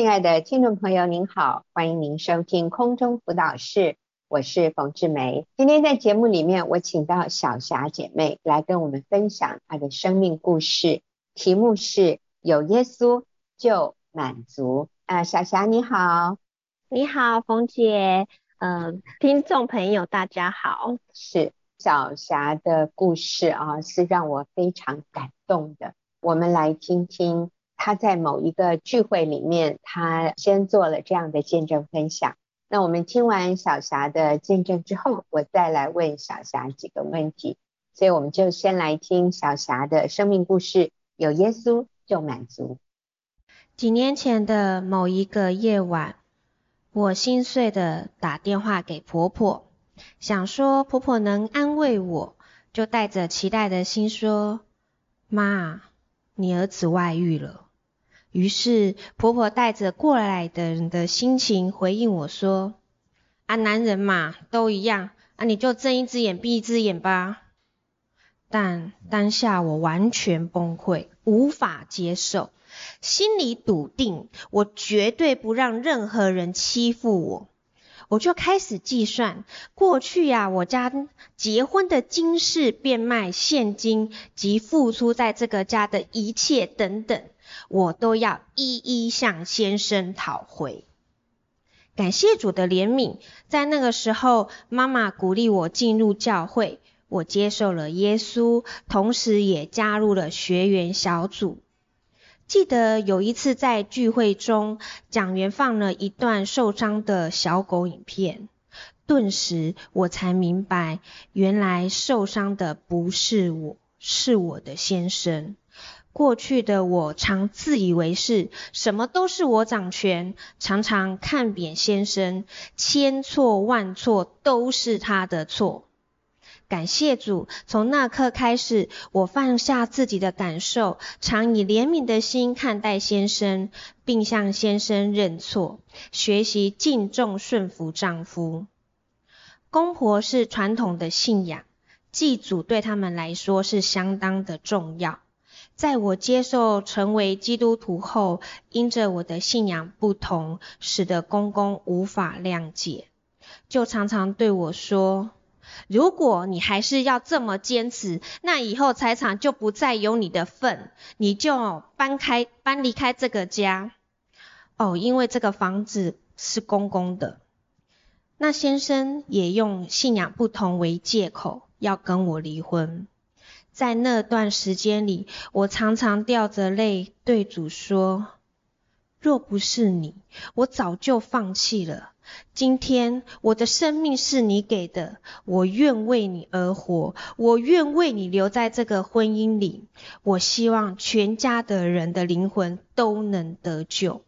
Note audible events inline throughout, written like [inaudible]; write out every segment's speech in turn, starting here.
亲爱的听众朋友，您好，欢迎您收听空中辅导室，我是冯志梅。今天在节目里面，我请到小霞姐妹来跟我们分享她的生命故事，题目是“有耶稣就满足”。啊、呃，小霞你好，你好，冯姐，嗯、呃，听众朋友大家好。是小霞的故事啊，是让我非常感动的。我们来听听。他在某一个聚会里面，他先做了这样的见证分享。那我们听完小霞的见证之后，我再来问小霞几个问题。所以我们就先来听小霞的生命故事：有耶稣就满足。几年前的某一个夜晚，我心碎的打电话给婆婆，想说婆婆能安慰我，就带着期待的心说：“妈，你儿子外遇了。”于是婆婆带着过来的人的心情回应我说：“啊，男人嘛，都一样，啊，你就睁一只眼闭一只眼吧。”但当下我完全崩溃，无法接受，心里笃定，我绝对不让任何人欺负我。我就开始计算，过去呀、我家结婚的金饰、变卖现金及付出在这个家的一切等等，我都要一一向先生讨回。感谢主的怜悯，在那个时候，妈妈鼓励我进入教会，我接受了耶稣，同时也加入了学员小组。记得有一次在聚会中，讲员放了一段受伤的小狗影片，顿时我才明白，原来受伤的不是我，是我的先生。过去的我常自以为是，什么都是我掌权，常常看扁先生，千错万错都是他的错。感谢主，从那刻开始，我放下自己的感受，常以怜悯的心看待先生，并向先生认错，学习敬重顺服丈夫。公婆是传统的信仰，祭祖对他们来说是相当的重要。在我接受成为基督徒后，因着我的信仰不同，使得公公无法谅解，就常常对我说。如果你还是要这么坚持，那以后财产就不再有你的份，你就搬开、搬离开这个家。哦，因为这个房子是公公的。那先生也用信仰不同为借口，要跟我离婚。在那段时间里，我常常掉着泪对主说：若不是你，我早就放弃了。今天我的生命是你给的，我愿为你而活，我愿为你留在这个婚姻里。我希望全家的人的灵魂都能得救。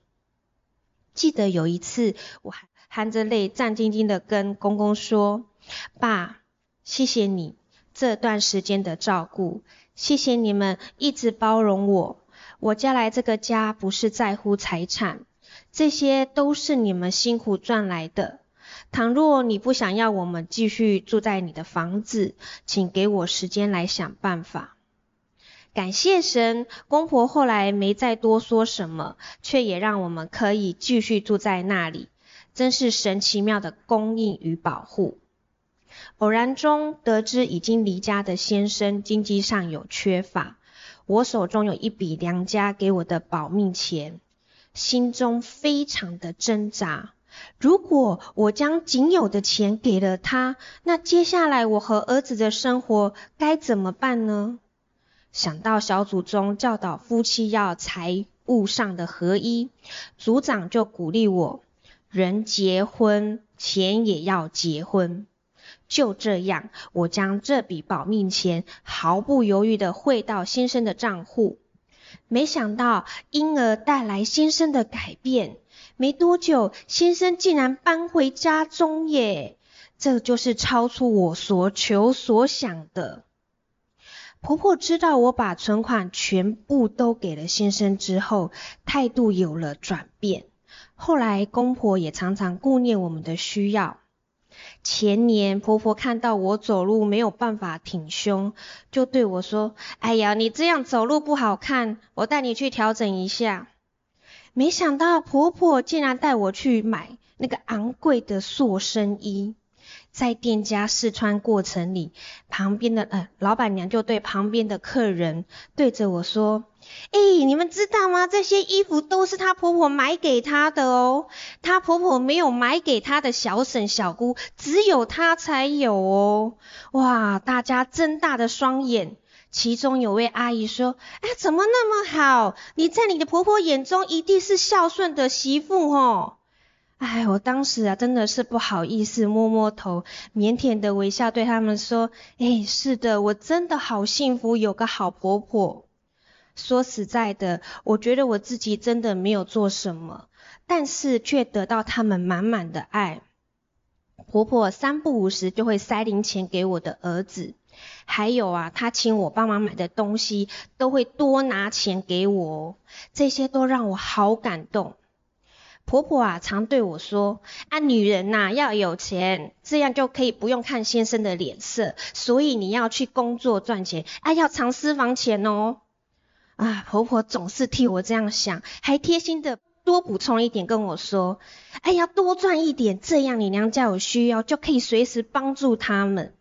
记得有一次，我含着泪，战兢兢地跟公公说：“爸，谢谢你这段时间的照顾，谢谢你们一直包容我。我嫁来这个家不是在乎财产。”这些都是你们辛苦赚来的。倘若你不想要我们继续住在你的房子，请给我时间来想办法。感谢神，公婆后来没再多说什么，却也让我们可以继续住在那里，真是神奇妙的供应与保护。偶然中得知已经离家的先生经济上有缺乏，我手中有一笔娘家给我的保命钱。心中非常的挣扎。如果我将仅有的钱给了他，那接下来我和儿子的生活该怎么办呢？想到小组中教导夫妻要财务上的合一，组长就鼓励我：人结婚，钱也要结婚。就这样，我将这笔保命钱毫不犹豫地汇到先生的账户。没想到婴儿带来先生的改变，没多久，先生竟然搬回家中耶！这就是超出我所求所想的。婆婆知道我把存款全部都给了先生之后，态度有了转变。后来公婆也常常顾念我们的需要。前年婆婆看到我走路没有办法挺胸，就对我说：“哎呀，你这样走路不好看，我带你去调整一下。”没想到婆婆竟然带我去买那个昂贵的塑身衣。在店家试穿过程里，旁边的呃老板娘就对旁边的客人对着我说：“哎、你们知道吗？这些衣服都是她婆婆买给她的哦。她婆婆没有买给她的小婶小姑，只有她才有哦。”哇，大家睁大的双眼。其中有位阿姨说：“哎，怎么那么好？你在你的婆婆眼中一定是孝顺的媳妇哦。”哎，我当时啊，真的是不好意思，摸摸头，腼腆的微笑，对他们说：“哎，是的，我真的好幸福，有个好婆婆。”说实在的，我觉得我自己真的没有做什么，但是却得到他们满满的爱。婆婆三不五时就会塞零钱给我的儿子，还有啊，她请我帮忙买的东西，都会多拿钱给我，这些都让我好感动。婆婆啊，常对我说：“啊，女人呐、啊，要有钱，这样就可以不用看先生的脸色。所以你要去工作赚钱，啊，要藏私房钱哦。”啊，婆婆总是替我这样想，还贴心的多补充一点跟我说：“哎，要多赚一点，这样你娘家有需要就可以随时帮助他们。”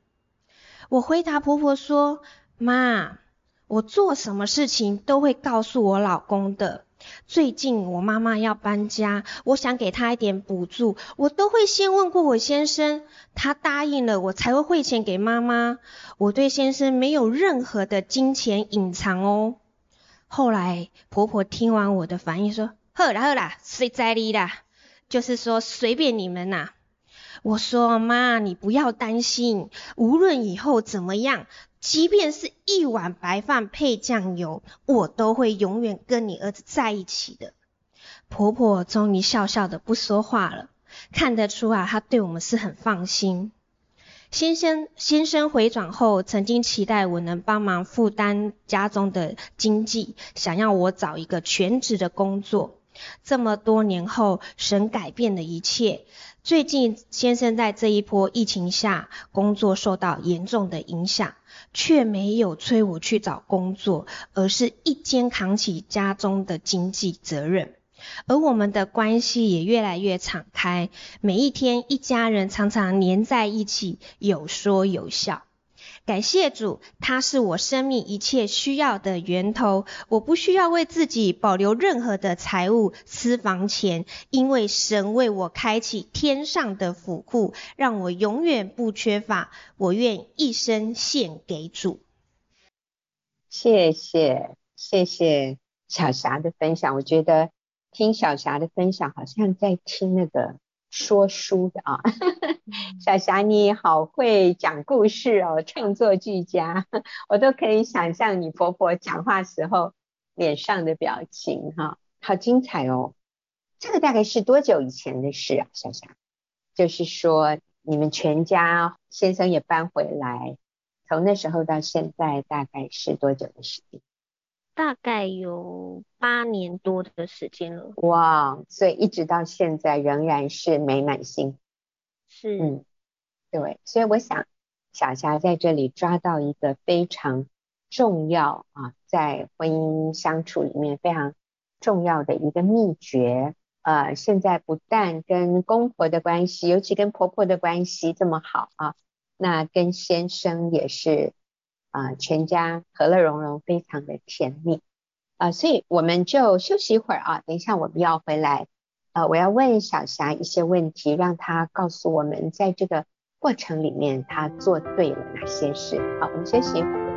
我回答婆婆说：“妈，我做什么事情都会告诉我老公的。”最近我妈妈要搬家，我想给她一点补助，我都会先问过我先生，他答应了，我才会汇钱给妈妈。我对先生没有任何的金钱隐藏哦。后来婆婆听完我的反应说：“好啦好啦，随在你啦，就是说随便你们呐。”我说：“妈，你不要担心，无论以后怎么样。”即便是一碗白饭配酱油，我都会永远跟你儿子在一起的。婆婆终于笑笑的不说话了，看得出啊，她对我们是很放心。先生先生回转后，曾经期待我能帮忙负担家中的经济，想要我找一个全职的工作。这么多年后，神改变了一切。最近先生在这一波疫情下，工作受到严重的影响。却没有催我去找工作，而是一肩扛起家中的经济责任，而我们的关系也越来越敞开，每一天一家人常常黏在一起，有说有笑。感谢主，他是我生命一切需要的源头。我不需要为自己保留任何的财物、私房钱，因为神为我开启天上的府库，让我永远不缺乏。我愿一生献给主。谢谢，谢谢小霞的分享。我觉得听小霞的分享，好像在听那个。说书的啊，[laughs] 小霞你好会讲故事哦，创作俱佳，我都可以想象你婆婆讲话时候脸上的表情哈，好精彩哦。这个大概是多久以前的事啊，小霞？就是说你们全家先生也搬回来，从那时候到现在大概是多久的时间？大概有八年多的时间了。哇，所以一直到现在仍然是美满幸福。是，嗯，对，所以我想小霞在这里抓到一个非常重要啊，在婚姻相处里面非常重要的一个秘诀。呃，现在不但跟公婆的关系，尤其跟婆婆的关系这么好啊，那跟先生也是。啊、全家和乐融融，非常的甜蜜啊、所以我们就休息一会儿啊，等一下我们要回来，呃，我要问小霞一些问题，让她告诉我们，在这个过程里面她做对了哪些事。好，我们休息一会儿。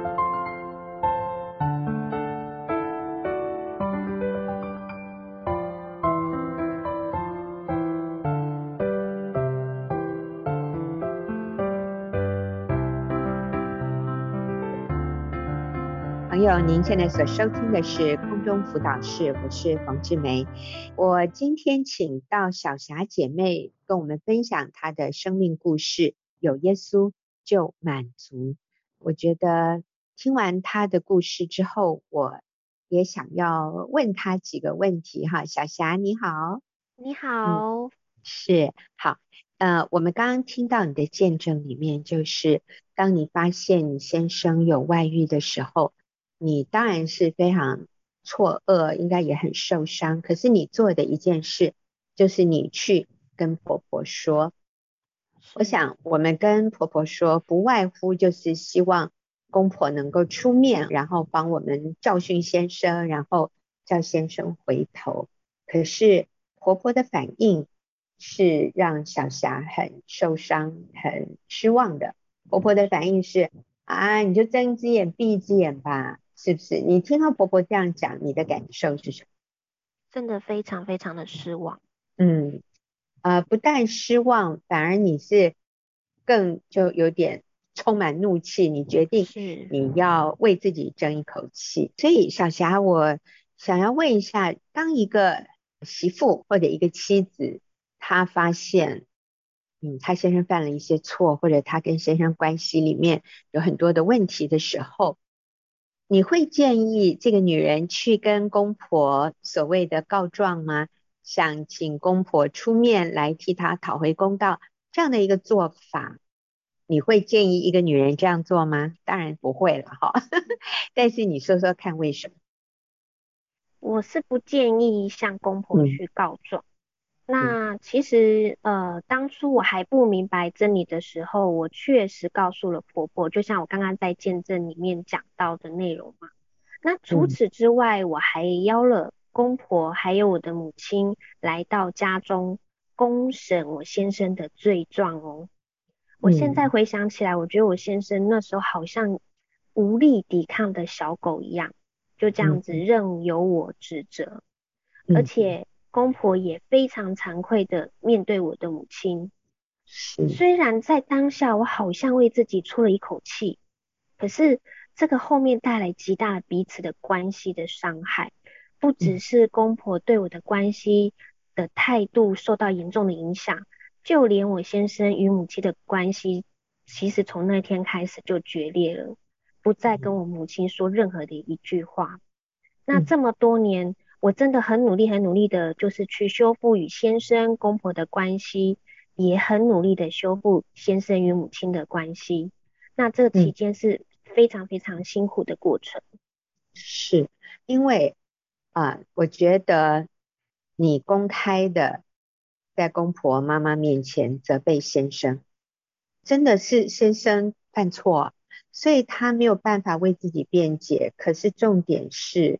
您现在所收听的是空中辅导室，我是冯志梅。我今天请到小霞姐妹跟我们分享她的生命故事，有耶稣就满足。我觉得听完她的故事之后，我也想要问她几个问题哈。小霞你好，你好，嗯、是好。呃，我们刚刚听到你的见证里面，就是当你发现你先生有外遇的时候。你当然是非常错愕，应该也很受伤。可是你做的一件事，就是你去跟婆婆说。我想我们跟婆婆说，不外乎就是希望公婆能够出面，然后帮我们教训先生，然后叫先生回头。可是婆婆的反应是让小霞很受伤、很失望的。婆婆的反应是。啊，你就睁一只眼闭一只眼吧，是不是？你听到婆婆这样讲，你的感受是什么？真的非常非常的失望。嗯，呃，不但失望，反而你是更就有点充满怒气。你决定是你要为自己争一口气。所以小霞，我想要问一下，当一个媳妇或者一个妻子，她发现。嗯，她先生犯了一些错，或者她跟先生关系里面有很多的问题的时候，你会建议这个女人去跟公婆所谓的告状吗？想请公婆出面来替她讨回公道，这样的一个做法，你会建议一个女人这样做吗？当然不会了哈，[laughs] 但是你说说看为什么？我是不建议向公婆去告状。嗯那其实，呃，当初我还不明白真理的时候，我确实告诉了婆婆，就像我刚刚在见证里面讲到的内容嘛。那除此之外，我还邀了公婆还有我的母亲来到家中公审我先生的罪状哦。我现在回想起来，我觉得我先生那时候好像无力抵抗的小狗一样，就这样子任由我指责，而且。公婆也非常惭愧的面对我的母亲，是。虽然在当下我好像为自己出了一口气，可是这个后面带来极大的彼此的关系的伤害，不只是公婆对我的关系的态度受到严重的影响，就连我先生与母亲的关系，其实从那天开始就决裂了，不再跟我母亲说任何的一句话。那这么多年。我真的很努力，很努力的，就是去修复与先生、公婆的关系，也很努力的修复先生与母亲的关系。那这个期间是非常非常辛苦的过程。嗯、是因为啊，我觉得你公开的在公婆妈妈面前责备先生，真的是先生犯错，所以他没有办法为自己辩解。可是重点是。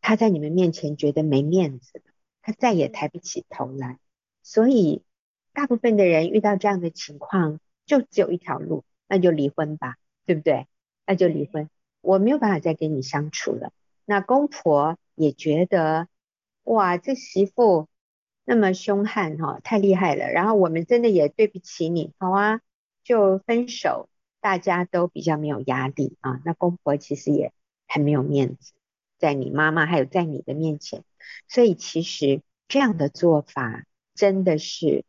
他在你们面前觉得没面子，他再也抬不起头来，所以大部分的人遇到这样的情况，就只有一条路，那就离婚吧，对不对？那就离婚，我没有办法再跟你相处了。那公婆也觉得，哇，这媳妇那么凶悍哈，太厉害了。然后我们真的也对不起你，好啊，就分手，大家都比较没有压力啊。那公婆其实也很没有面子。在你妈妈还有在你的面前，所以其实这样的做法真的是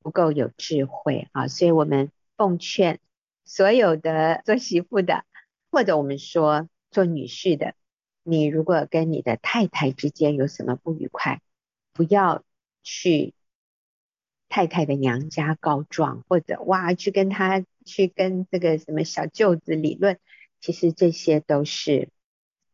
不够有智慧啊！所以我们奉劝所有的做媳妇的，或者我们说做女婿的，你如果跟你的太太之间有什么不愉快，不要去太太的娘家告状，或者哇去跟他去跟这个什么小舅子理论，其实这些都是。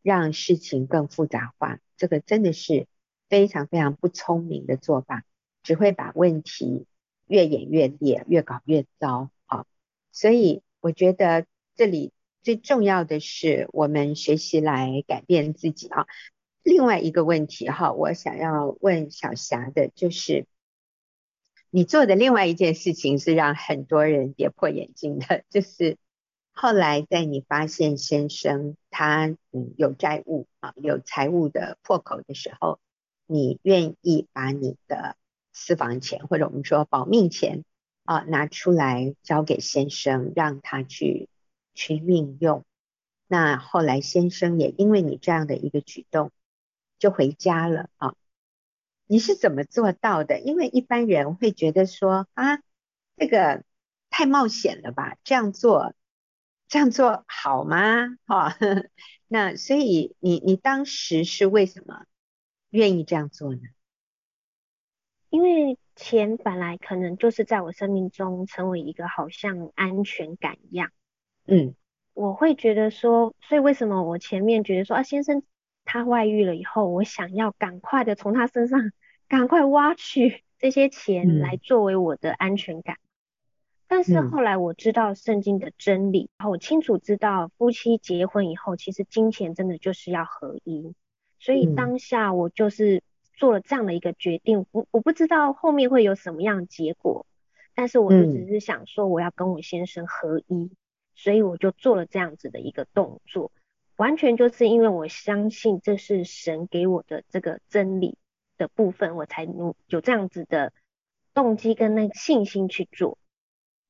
让事情更复杂化，这个真的是非常非常不聪明的做法，只会把问题越演越烈，越搞越糟啊！所以我觉得这里最重要的是我们学习来改变自己啊。另外一个问题哈，我想要问小霞的就是，你做的另外一件事情是让很多人跌破眼镜的，[laughs] 就是。后来在你发现先生他嗯有债务啊，有财务的破口的时候，你愿意把你的私房钱或者我们说保命钱啊拿出来交给先生，让他去去运用。那后来先生也因为你这样的一个举动就回家了啊。你是怎么做到的？因为一般人会觉得说啊，这个太冒险了吧，这样做。这样做好吗？哈、哦，[laughs] 那所以你你当时是为什么愿意这样做呢？因为钱本来可能就是在我生命中成为一个好像安全感一样。嗯，我会觉得说，所以为什么我前面觉得说啊，先生他外遇了以后，我想要赶快的从他身上赶快挖取这些钱来作为我的安全感。嗯、但是后来我知道圣经的真理，然后我清楚知道夫妻结婚以后，其实金钱真的就是要合一。所以当下我就是做了这样的一个决定，我我不知道后面会有什么样的结果，但是我就只是想说我要跟我先生合一，所以我就做了这样子的一个动作。完全就是因为我相信这是神给我的这个真理的部分，我才有这样子的动机跟那个信心去做。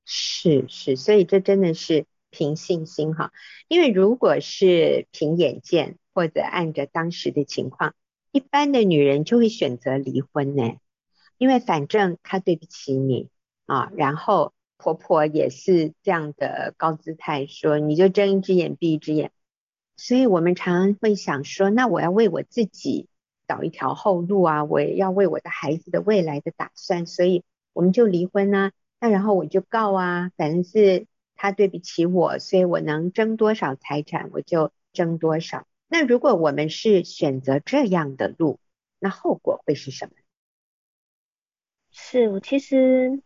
是是，所以这真的是凭信心哈。因为如果是凭眼见或者按着当时的情况，一般的女人就会选择离婚呢。因为反正她对不起你啊，然后婆婆也是这样的高姿态说，你就睁一只眼闭一只眼。所以我们常常会想说，那我要为我自己找一条后路啊，我也要为我的孩子的未来的打算，所以我们就离婚啊。那然后我就告啊，反正是他对不起我，所以我能争多少财产我就争多少。那如果我们是选择这样的路，那后果会是什么？是我，其实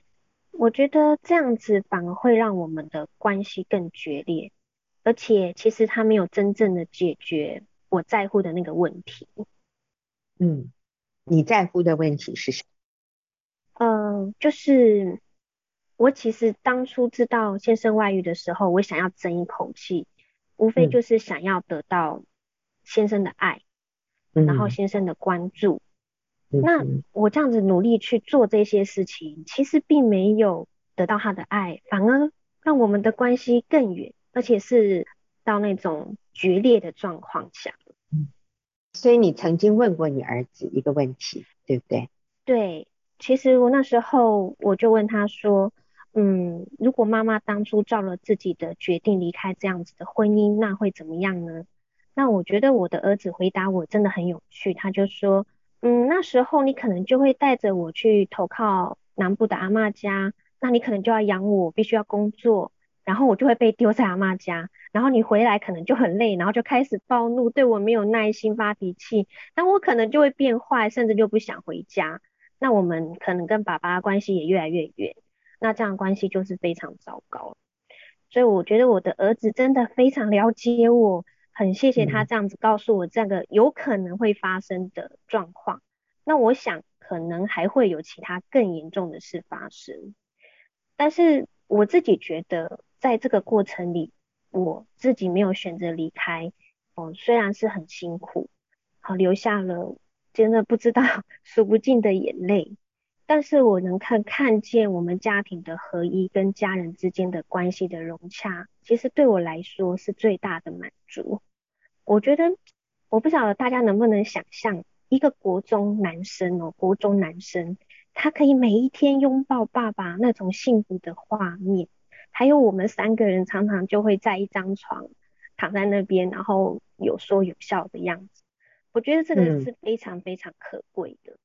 我觉得这样子反而会让我们的关系更决裂。而且其实他没有真正的解决我在乎的那个问题。嗯，你在乎的问题是什么？呃，就是我其实当初知道先生外遇的时候，我想要争一口气，无非就是想要得到先生的爱，嗯、然后先生的关注。嗯、那我这样子努力去做这些事情，其实并没有得到他的爱，反而让我们的关系更远。而且是到那种决裂的状况下。嗯，所以你曾经问过你儿子一个问题，对不对？对，其实我那时候我就问他说，嗯，如果妈妈当初照了自己的决定离开这样子的婚姻，那会怎么样呢？那我觉得我的儿子回答我真的很有趣，他就说，嗯，那时候你可能就会带着我去投靠南部的阿嬷家，那你可能就要养我，必须要工作。然后我就会被丢在阿嬷家，然后你回来可能就很累，然后就开始暴怒，对我没有耐心，发脾气，那我可能就会变坏，甚至就不想回家。那我们可能跟爸爸关系也越来越远，那这样关系就是非常糟糕。所以我觉得我的儿子真的非常了解我，很谢谢他这样子告诉我这个有可能会发生的状况。那我想可能还会有其他更严重的事发生，但是我自己觉得。在这个过程里，我自己没有选择离开，哦，虽然是很辛苦，好，留下了真的不知道 [laughs] 数不尽的眼泪，但是我能看看见我们家庭的合一跟家人之间的关系的融洽，其实对我来说是最大的满足。我觉得，我不晓得大家能不能想象，一个国中男生哦，国中男生，他可以每一天拥抱爸爸那种幸福的画面。还有我们三个人常常就会在一张床躺在那边，然后有说有笑的样子。我觉得这个是非常非常可贵的。嗯，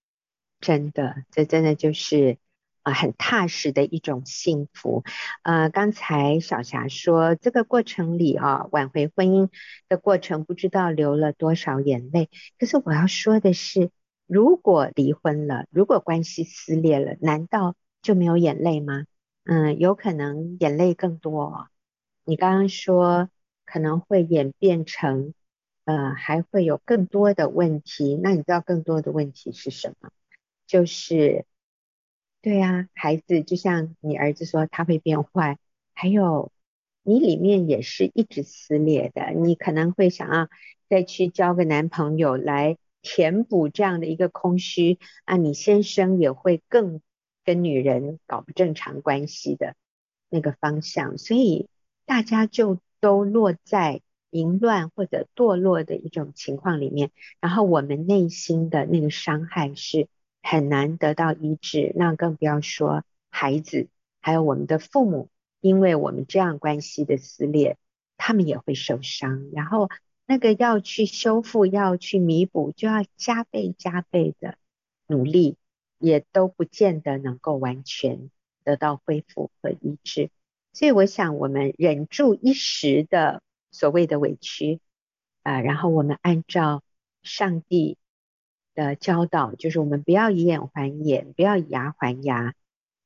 真的，这真的就是啊很踏实的一种幸福。呃，刚才小霞说这个过程里啊，挽回婚姻的过程不知道流了多少眼泪。可是我要说的是，如果离婚了，如果关系撕裂了，难道就没有眼泪吗？嗯，有可能眼泪更多哦。你刚刚说可能会演变成，呃，还会有更多的问题。那你知道更多的问题是什么？就是，对呀，孩子就像你儿子说他会变坏，还有你里面也是一直撕裂的。你可能会想要再去交个男朋友来填补这样的一个空虚啊，你先生也会更。跟女人搞不正常关系的那个方向，所以大家就都落在淫乱或者堕落的一种情况里面，然后我们内心的那个伤害是很难得到医治，那更不要说孩子，还有我们的父母，因为我们这样关系的撕裂，他们也会受伤，然后那个要去修复、要去弥补，就要加倍加倍的努力。也都不见得能够完全得到恢复和医治，所以我想我们忍住一时的所谓的委屈啊，然后我们按照上帝的教导，就是我们不要以眼还眼，不要以牙还牙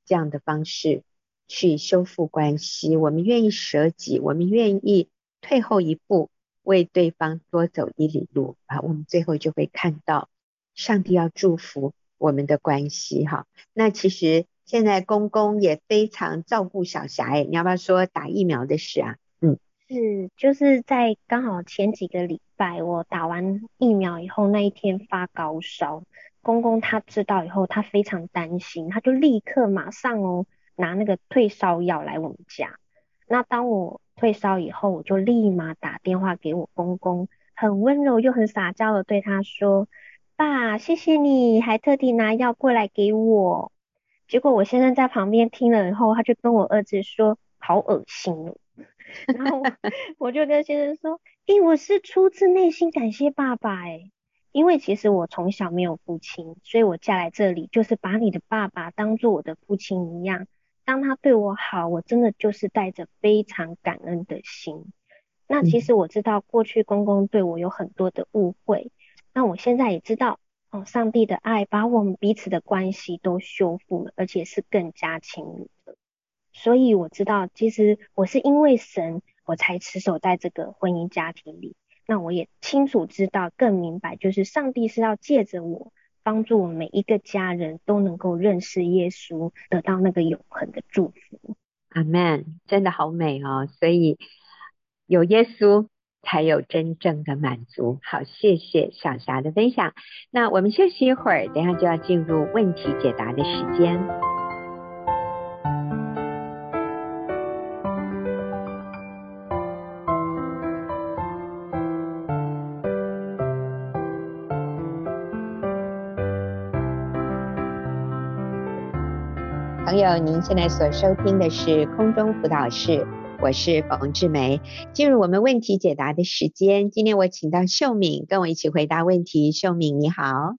这样的方式去修复关系。我们愿意舍己，我们愿意退后一步，为对方多走一里路啊，我们最后就会看到上帝要祝福我们的关系哈。那其实现在公公也非常照顾小霞哎，你要不要说打疫苗的事啊？嗯，是就是在刚好前几个礼拜我打完疫苗以后，那一天发高烧，公公他知道以后，他非常担心，他就立刻马上哦拿那个退烧药来我们家。那当我退烧以后，我就立马打电话给我公公，很温柔又很撒娇的对他说：“爸，谢谢你，还特地拿药过来给我。”结果我先生在旁边听了以后，他就跟我儿子说：“好恶心哦。”然后我就跟先生说：“诶，我是出自内心感谢爸爸诶，因为其实我从小没有父亲，所以我嫁来这里就是把你的爸爸当做我的父亲一样。当他对我好，我真的就是带着非常感恩的心。那其实我知道过去公公对我有很多的误会，那我现在也知道。”哦，上帝的爱把我们彼此的关系都修复了，而且是更加亲密的。所以我知道，其实我是因为神，我才持守在这个婚姻家庭里。那我也清楚知道，更明白，就是上帝是要借着我，帮助我每一个家人都能够认识耶稣，得到那个永恒的祝福。阿门，真的好美哦。所以有耶稣。才有真正的满足。好，谢谢小霞的分享。那我们休息一会儿，等下就要进入问题解答的时间。友，您现在所收听的是空中辅导室。我是冯志梅，进入我们问题解答的时间。今天我请到秀敏跟我一起回答问题。秀敏你好，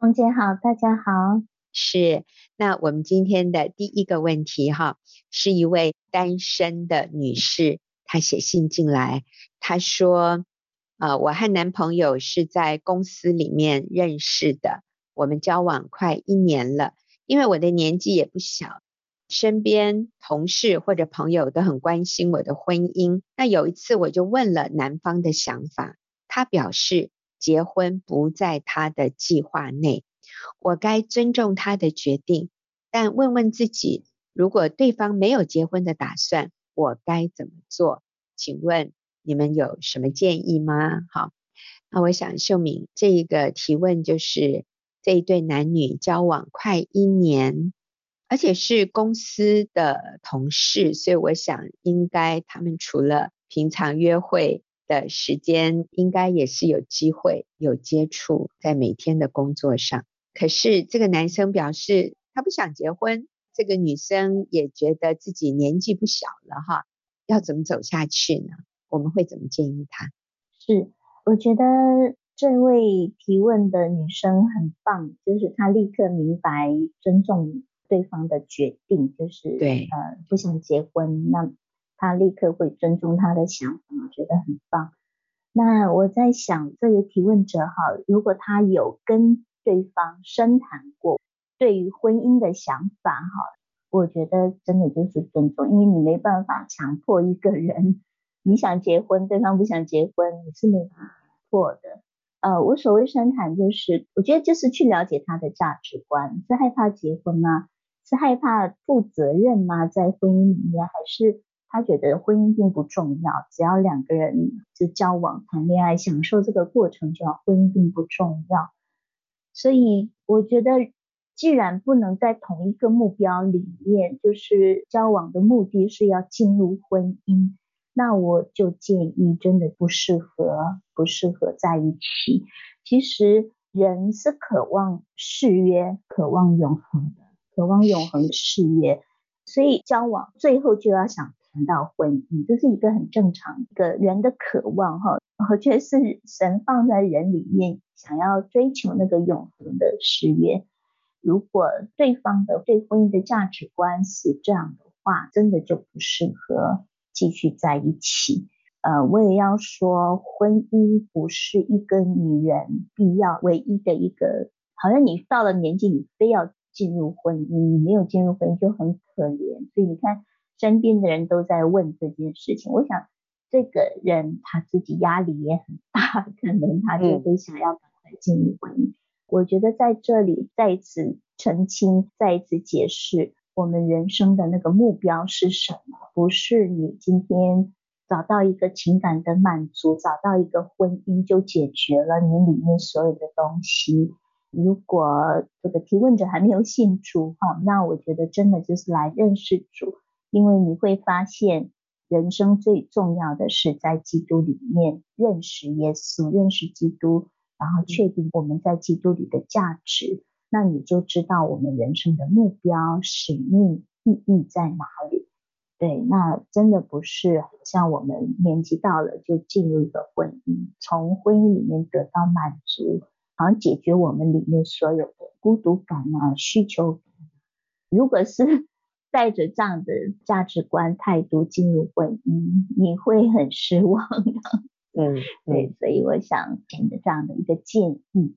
冯姐好，大家好。是，那我们今天的第一个问题哈，是一位单身的女士，她写信进来，她说，呃，我和男朋友是在公司里面认识的，我们交往快一年了，因为我的年纪也不小。身边同事或者朋友都很关心我的婚姻。那有一次我就问了男方的想法，他表示结婚不在他的计划内，我该尊重他的决定，但问问自己，如果对方没有结婚的打算，我该怎么做？请问你们有什么建议吗？好，那我想秀敏这一个提问就是这一对男女交往快一年。而且是公司的同事，所以我想应该他们除了平常约会的时间，应该也是有机会有接触在每天的工作上。可是这个男生表示他不想结婚，这个女生也觉得自己年纪不小了哈，要怎么走下去呢？我们会怎么建议他？是，我觉得这位提问的女生很棒，就是她立刻明白尊重。对方的决定就是对，呃，不想结婚，那她立刻会尊重他的想法，我觉得很棒。那我在想，这个提问者哈，如果他有跟对方深谈过对于婚姻的想法哈，我觉得真的就是尊重，因为你没办法强迫一个人，[laughs] 你想结婚，对方不想结婚，你是没办法迫的。呃，我所谓深谈就是，我觉得就是去了解他的价值观，是害怕结婚吗？是害怕负责任吗？在婚姻里面，还是他觉得婚姻并不重要，只要两个人就交往、谈恋爱、享受这个过程就好，婚姻并不重要。所以我觉得，既然不能在同一个目标里面，就是交往的目的是要进入婚姻，那我就建议真的不适合，不适合在一起。其实人是渴望誓约、渴望永恒的。渴望永恒的誓约，所以交往最后就要想谈到婚姻，这是一个很正常一个人的渴望哈。我觉得是神放在人里面，想要追求那个永恒的誓约。如果对方的对婚姻的价值观是这样的话，真的就不适合继续在一起。呃，我也要说，婚姻不是一个女人必要唯一的一个，好像你到了年纪，你非要进入婚姻，你没有进入婚姻就很可怜。所以你看，身边的人都在问这件事情，我想这个人他自己压力也很大，可能他就会想要赶快进入婚姻。我觉得在这里再一次澄清，再一次解释，我们人生的那个目标是什么？不是你今天。找到一个情感的满足，找到一个婚姻就解决了你里面所有的东西。如果这个提问者还没有信主哈，那我觉得真的就是来认识主，因为你会发现人生最重要的是在基督里面认识耶稣，认识基督，然后确定我们在基督里的价值，那你就知道我们人生的目标、使命、意义在哪里。对，那真的不是像我们年纪到了就进入一个婚姻，从婚姻里面得到满足，好像解决我们里面所有的孤独感啊、需求感。如果是 [laughs] 带着这样的价值观态度进入婚姻，你会很失望的。嗯，对，所以我想给的这样的一个建议。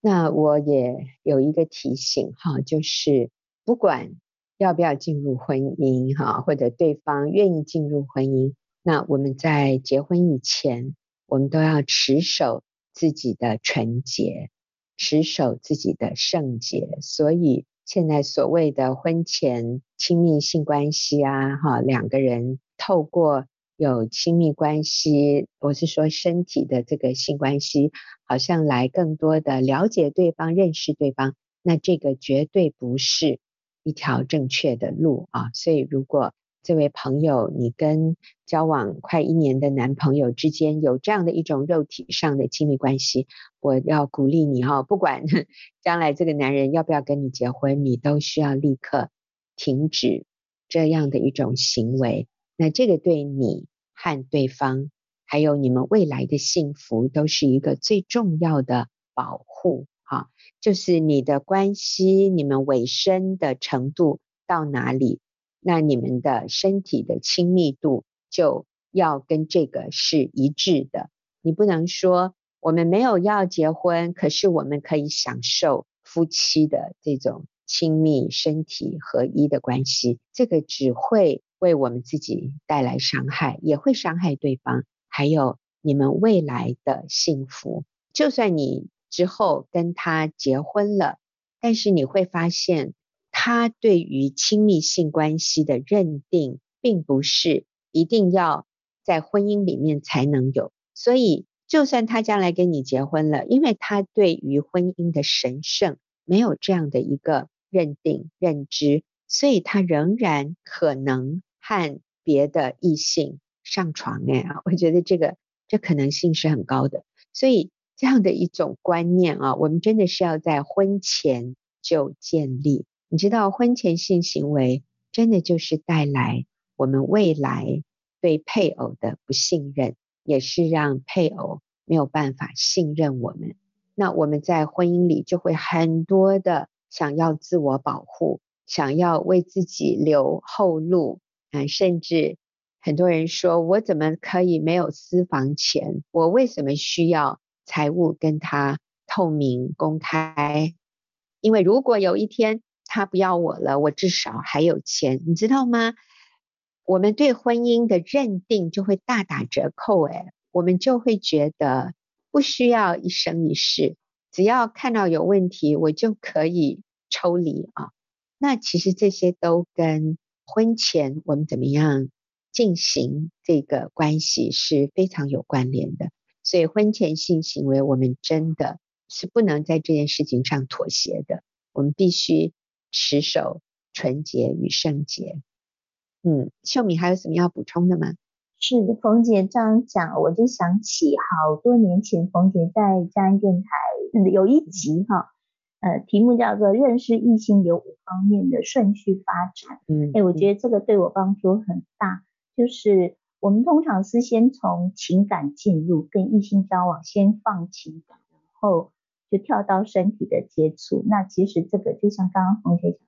那我也有一个提醒哈，就是不管。要不要进入婚姻哈，或者对方愿意进入婚姻，那我们在结婚以前，我们都要持守自己的纯洁，持守自己的圣洁。所以现在所谓的婚前亲密性关系啊，哈，两个人透过有亲密关系，我是说身体的这个性关系，好像来更多的了解对方、认识对方，那这个绝对不是。一条正确的路啊，所以如果这位朋友你跟交往快一年的男朋友之间有这样的一种肉体上的亲密关系，我要鼓励你哈，不管 [laughs] 将来这个男人要不要跟你结婚，你都需要立刻停止这样的一种行为。那这个对你和对方，还有你们未来的幸福，都是一个最重要的保护。好，就是你的关系，你们委身的程度到哪里，那你们的身体的亲密度就要跟这个是一致的。你不能说我们没有要结婚，可是我们可以享受夫妻的这种亲密身体合一的关系，这个只会为我们自己带来伤害，也会伤害对方，还有你们未来的幸福。就算你。之后跟他结婚了，但是你会发现，他对于亲密性关系的认定，并不是一定要在婚姻里面才能有。所以，就算他将来跟你结婚了，因为他对于婚姻的神圣没有这样的一个认定认知，所以他仍然可能和别的异性上床。哎啊，我觉得这个这可能性是很高的，所以。这样的一种观念啊，我们真的是要在婚前就建立。你知道，婚前性行为真的就是带来我们未来对配偶的不信任，也是让配偶没有办法信任我们。那我们在婚姻里就会很多的想要自我保护，想要为自己留后路，啊，甚至很多人说，我怎么可以没有私房钱？我为什么需要？财务跟他透明公开，因为如果有一天他不要我了，我至少还有钱，你知道吗？我们对婚姻的认定就会大打折扣，诶，我们就会觉得不需要一生一世，只要看到有问题，我就可以抽离啊。那其实这些都跟婚前我们怎么样进行这个关系是非常有关联的。所以婚前性行为，我们真的是不能在这件事情上妥协的。我们必须持守纯洁与圣洁。嗯，秀敏还有什么要补充的吗？是的，冯姐这样讲，我就想起好多年前冯姐在佳音电台有一集哈，呃，题目叫做《认识异性有五方面的顺序发展》。嗯，哎，我觉得这个对我帮助很大，就是。我们通常是先从情感进入，跟异性交往，先放情感，然后就跳到身体的接触。那其实这个就像刚刚冯姐讲的，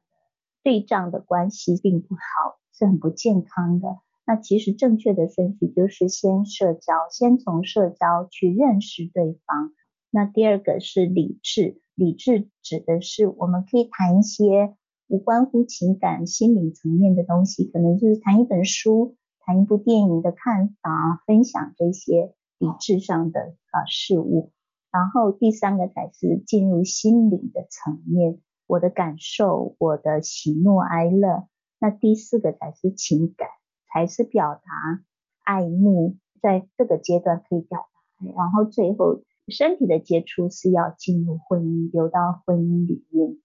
对仗的关系并不好，是很不健康的。那其实正确的顺序就是先社交，先从社交去认识对方。那第二个是理智，理智指的是我们可以谈一些无关乎情感、心理层面的东西，可能就是谈一本书、谈一部电影的看法，分享这些理智上的啊事物。然后第三个才是进入心理的层面，我的感受，我的喜怒哀乐。那第四个才是情感，才是表达爱慕，在这个阶段可以表达。然后最后身体的接触是要进入婚姻，流到婚姻里面，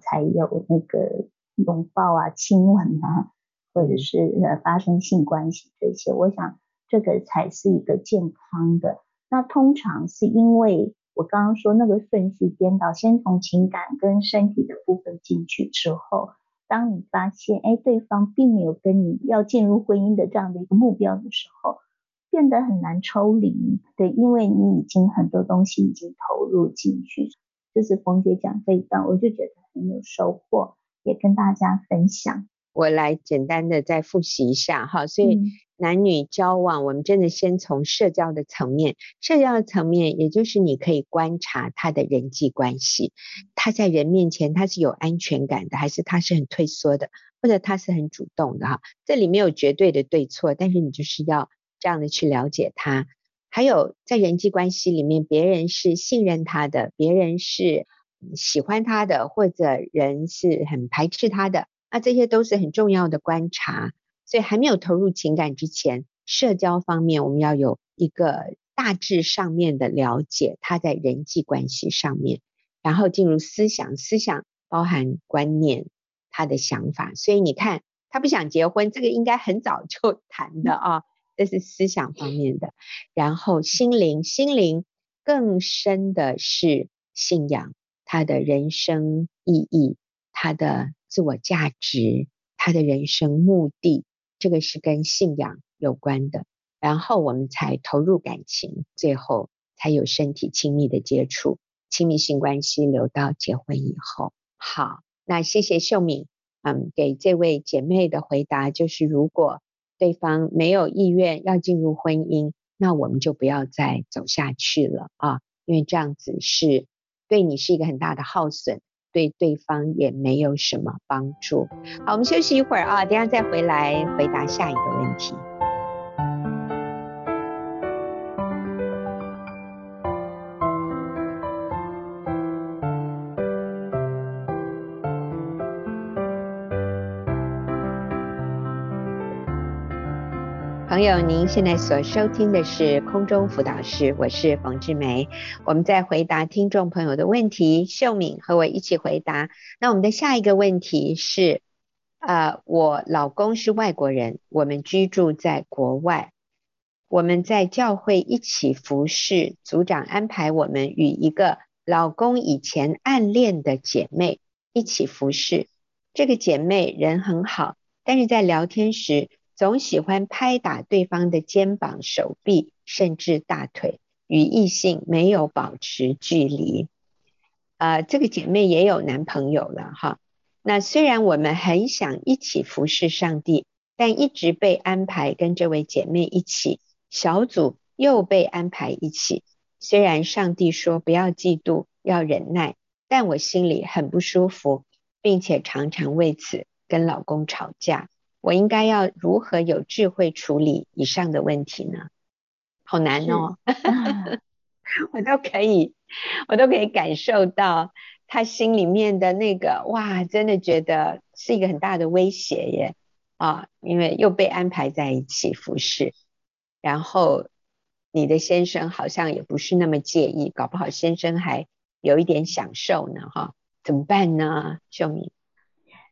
才有那个拥抱啊、亲吻啊，或者是呃发生性关系这些。我想这个才是一个健康的。那通常是因为我刚刚说那个顺序颠倒，先从情感跟身体的部分进去之后，当你发现哎对方并没有跟你要进入婚姻的这样的一个目标的时候，变得很难抽离，对，因为你已经很多东西已经投入进去。就是冯姐讲这一段，我就觉得很有收获，也跟大家分享。我来简单的再复习一下哈，所以男女交往，我们真的先从社交的层面，社交的层面，也就是你可以观察他的人际关系，他在人面前他是有安全感的，还是他是很退缩的，或者他是很主动的哈，这里没有绝对的对错，但是你就是要这样的去了解他。还有在人际关系里面，别人是信任他的，别人是喜欢他的，或者人是很排斥他的。那这些都是很重要的观察，所以还没有投入情感之前，社交方面我们要有一个大致上面的了解，他在人际关系上面，然后进入思想，思想包含观念，他的想法。所以你看，他不想结婚，这个应该很早就 [laughs] 谈的啊，这是思想方面的。然后心灵，心灵更深的是信仰，他的人生意义，他的。自我价值，他的人生目的，这个是跟信仰有关的。然后我们才投入感情，最后才有身体亲密的接触，亲密性关系留到结婚以后。好，那谢谢秀敏，嗯，给这位姐妹的回答就是，如果对方没有意愿要进入婚姻，那我们就不要再走下去了啊，因为这样子是对你是一个很大的耗损。对对方也没有什么帮助。好，我们休息一会儿啊，等下再回来回答下一个问题。朋友，您现在所收听的是空中辅导室，我是冯志梅。我们在回答听众朋友的问题，秀敏和我一起回答。那我们的下一个问题是，呃，我老公是外国人，我们居住在国外，我们在教会一起服侍，组长安排我们与一个老公以前暗恋的姐妹一起服侍。这个姐妹人很好，但是在聊天时，总喜欢拍打对方的肩膀、手臂，甚至大腿，与异性没有保持距离。呃，这个姐妹也有男朋友了哈。那虽然我们很想一起服侍上帝，但一直被安排跟这位姐妹一起，小组又被安排一起。虽然上帝说不要嫉妒，要忍耐，但我心里很不舒服，并且常常为此跟老公吵架。我应该要如何有智慧处理以上的问题呢？好难哦，[laughs] 我都可以，我都可以感受到他心里面的那个哇，真的觉得是一个很大的威胁耶啊！因为又被安排在一起服侍，然后你的先生好像也不是那么介意，搞不好先生还有一点享受呢哈？怎么办呢，秀敏？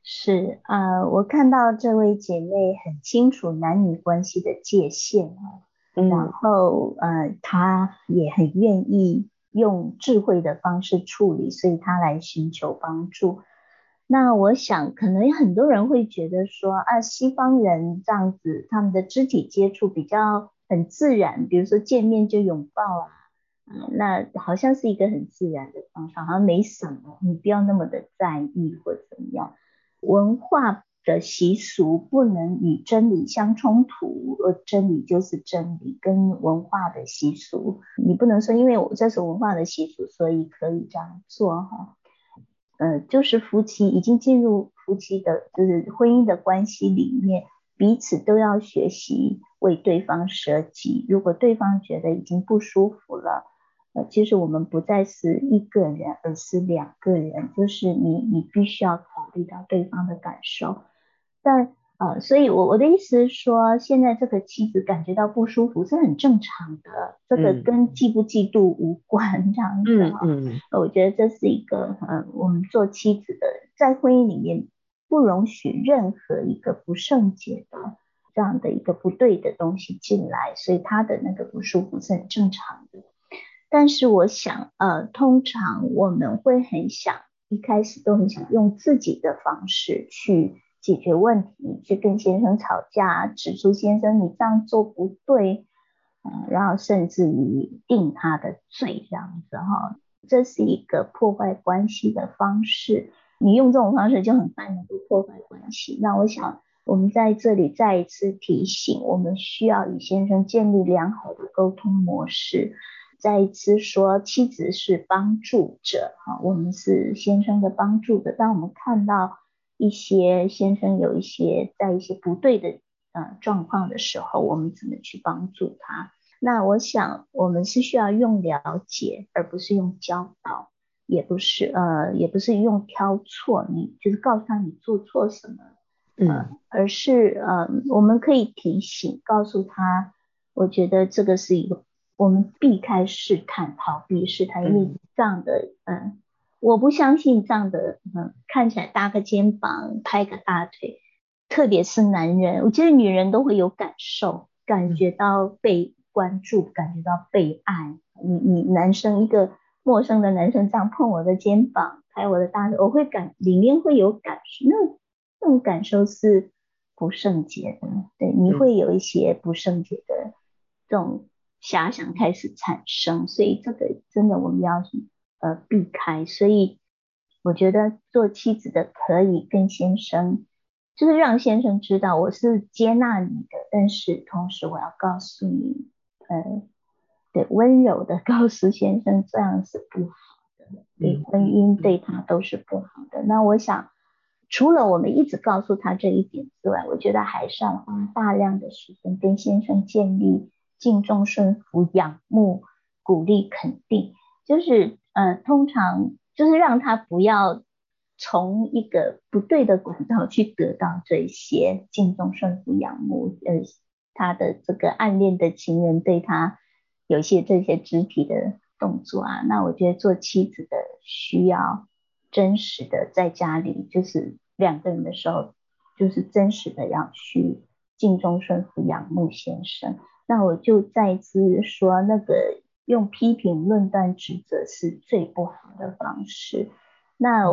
是呃，我看到这位姐妹很清楚男女关系的界限啊，嗯，然后呃，她也很愿意用智慧的方式处理，所以她来寻求帮助。那我想，可能很多人会觉得说啊，西方人这样子，他们的肢体接触比较很自然，比如说见面就拥抱啊，嗯，那好像是一个很自然的方式，好像没什么，你不要那么的在意或怎么样。文化的习俗不能与真理相冲突，而真理就是真理，跟文化的习俗，你不能说因为我这是文化的习俗，所以可以这样做哈。呃，就是夫妻已经进入夫妻的，就是婚姻的关系里面，彼此都要学习为对方舍己。如果对方觉得已经不舒服了，呃，其实我们不再是一个人，而是两个人，就是你你必须要考虑到对方的感受。但呃，所以我我的意思是说，现在这个妻子感觉到不舒服是很正常的，这个跟嫉不嫉妒无关，这样子哈。嗯嗯。我觉得这是一个呃，我们做妻子的在婚姻里面不容许任何一个不圣洁的这样的一个不对的东西进来，所以他的那个不舒服是很正常的。但是我想，呃，通常我们会很想一开始都很想用自己的方式去。解决问题，去跟先生吵架，指出先生你这样做不对，嗯，然后甚至于定他的罪这样子哈，这是一个破坏关系的方式。你用这种方式就很快能够破坏关系。那我想我们在这里再一次提醒，我们需要与先生建立良好的沟通模式。再一次说，妻子是帮助者啊，我们是先生的帮助者。当我们看到。一些先生有一些在一些不对的呃状况的时候，我们怎么去帮助他？那我想我们是需要用了解，而不是用教导，也不是呃也不是用挑错，你就是告诉他你做错什么，呃、嗯，而是呃我们可以提醒，告诉他，我觉得这个是一个我们避开试探，逃避试探，因为这样的嗯。呃我不相信这样的，嗯，看起来搭个肩膀，拍个大腿，特别是男人，我觉得女人都会有感受，感觉到被关注，感觉到被爱。你你男生一个陌生的男生这样碰我的肩膀，拍我的大腿，我会感里面会有感受，那那种感受是不圣洁的，对，你会有一些不圣洁的这种遐想开始产生，所以这个真的我们要。呃，避开，所以我觉得做妻子的可以跟先生，就是让先生知道我是接纳你的，但是同时我要告诉你，呃，对，温柔的告诉先生这样是不好的，对婚姻对他都是不好的。那我想，除了我们一直告诉他这一点之外，我觉得还是要花大量的时间跟先生建立敬重、顺服、仰慕、鼓励、肯定，就是。呃，通常就是让他不要从一个不对的管道去得到这些敬重、顺服、仰慕。呃，他的这个暗恋的情人对他有些这些肢体的动作啊，那我觉得做妻子的需要真实的在家里，就是两个人的时候，就是真实的要去敬重、顺服、仰慕先生。那我就再次说那个。用批评、论断、指责是最不好的方式。那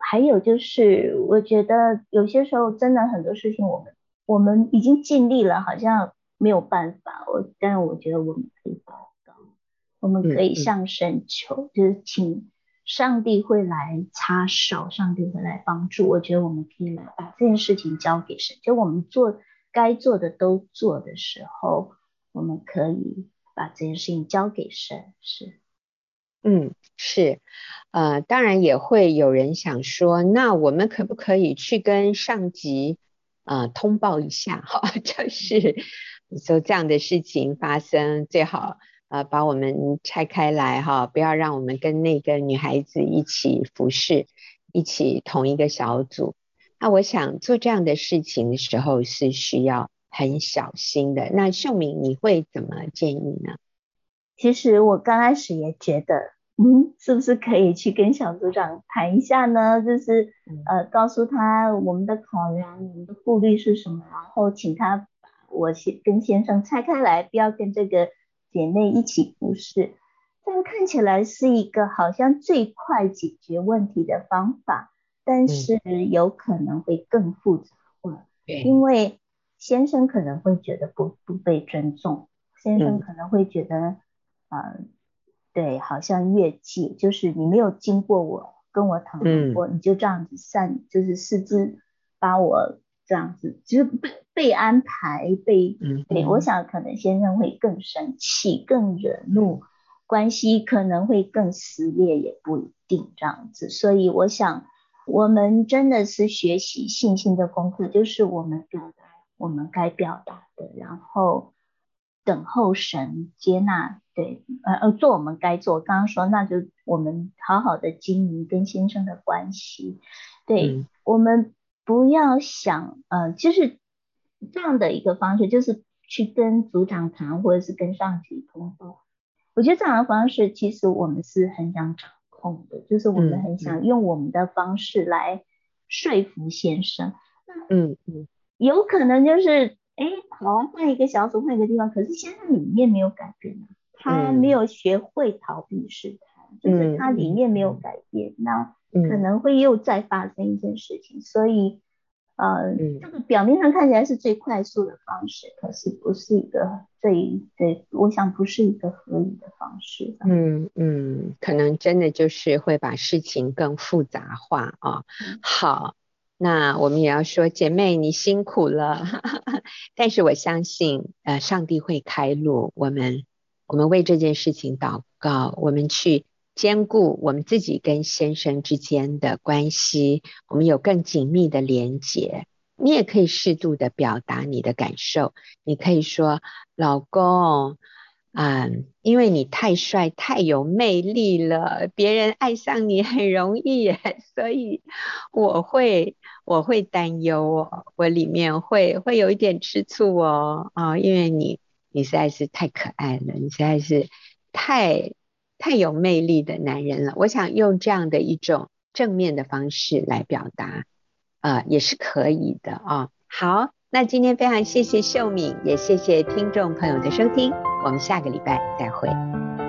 还有就是，我觉得有些时候真的很多事情，我们我们已经尽力了，好像没有办法。我但是我觉得我们可以祷告，我们可以向神求，就是请上帝会来插手，上帝会来帮助。我觉得我们可以来把这件事情交给神，就我们做该做的都做的时候，我们可以。把这件事情交给神是，嗯，是，呃，当然也会有人想说，那我们可不可以去跟上级、呃、通报一下？[laughs] 哈，就是说这样的事情发生，最好呃把我们拆开来哈，不要让我们跟那个女孩子一起服侍，一起同一个小组。那我想做这样的事情的时候是需要。很小心的，那秀敏你会怎么建议呢？其实我刚开始也觉得，嗯，是不是可以去跟小组长谈一下呢？就是呃，告诉他我们的考量，我们的顾虑是什么，然后请他把我先跟先生拆开来，不要跟这个姐妹一起服侍。这样看起来是一个好像最快解决问题的方法，但是有可能会更复杂化，嗯，因为。先生可能会觉得不不被尊重，先生可能会觉得，嗯、呃，对，好像越界，就是你没有经过我跟我讨论过，嗯、你就这样子擅，就是私自把我这样子，就是被被安排被，嗯，对，我想可能先生会更生气，更惹怒，关系可能会更撕裂，也不一定这样子。所以我想，我们真的是学习信心的功课，就是我们表达我们该表达的，然后等候神接纳，对，呃呃，做我们该做。刚刚说，那就我们好好的经营跟先生的关系，对，嗯，我们。不要想，呃，就是这样的一个方式，就是去跟组长谈，或者是跟上级通报。我觉得这样的方式，其实我们是很想掌控的，就是我们很想用我们的方式来说服先生。嗯嗯，有可能就是，哎，好，换一个小组，换一个地方，可是先生里面没有改变，他没有学会逃避试探，就是他里面没有改变，那。可能会又再发生一件事情，所以呃，这个表面上看起来是最快速的方式，可是不是一个最对，我想不是一个合理的方式。嗯嗯，可能真的就是会把事情更复杂化啊。好，那我们也要说，姐妹你辛苦了，[laughs] 但是我相信呃，上帝会开路，我们我们为这件事情祷告，我们去。兼顾我们自己跟先生之间的关系，我们有更紧密的连结。你也可以适度的表达你的感受，你可以说：“老公，嗯，因为你太帅、太有魅力了，别人爱上你很容易，[laughs] 所以我会我会担忧哦，我里面会会有一点吃醋哦，啊，因为你你实在是太可爱了，你实在是太。”太有魅力的男人了，我想用这样的一种正面的方式来表达，呃，也是可以的啊、好，那今天非常谢谢秀敏，也谢谢听众朋友的收听，我们下个礼拜再会。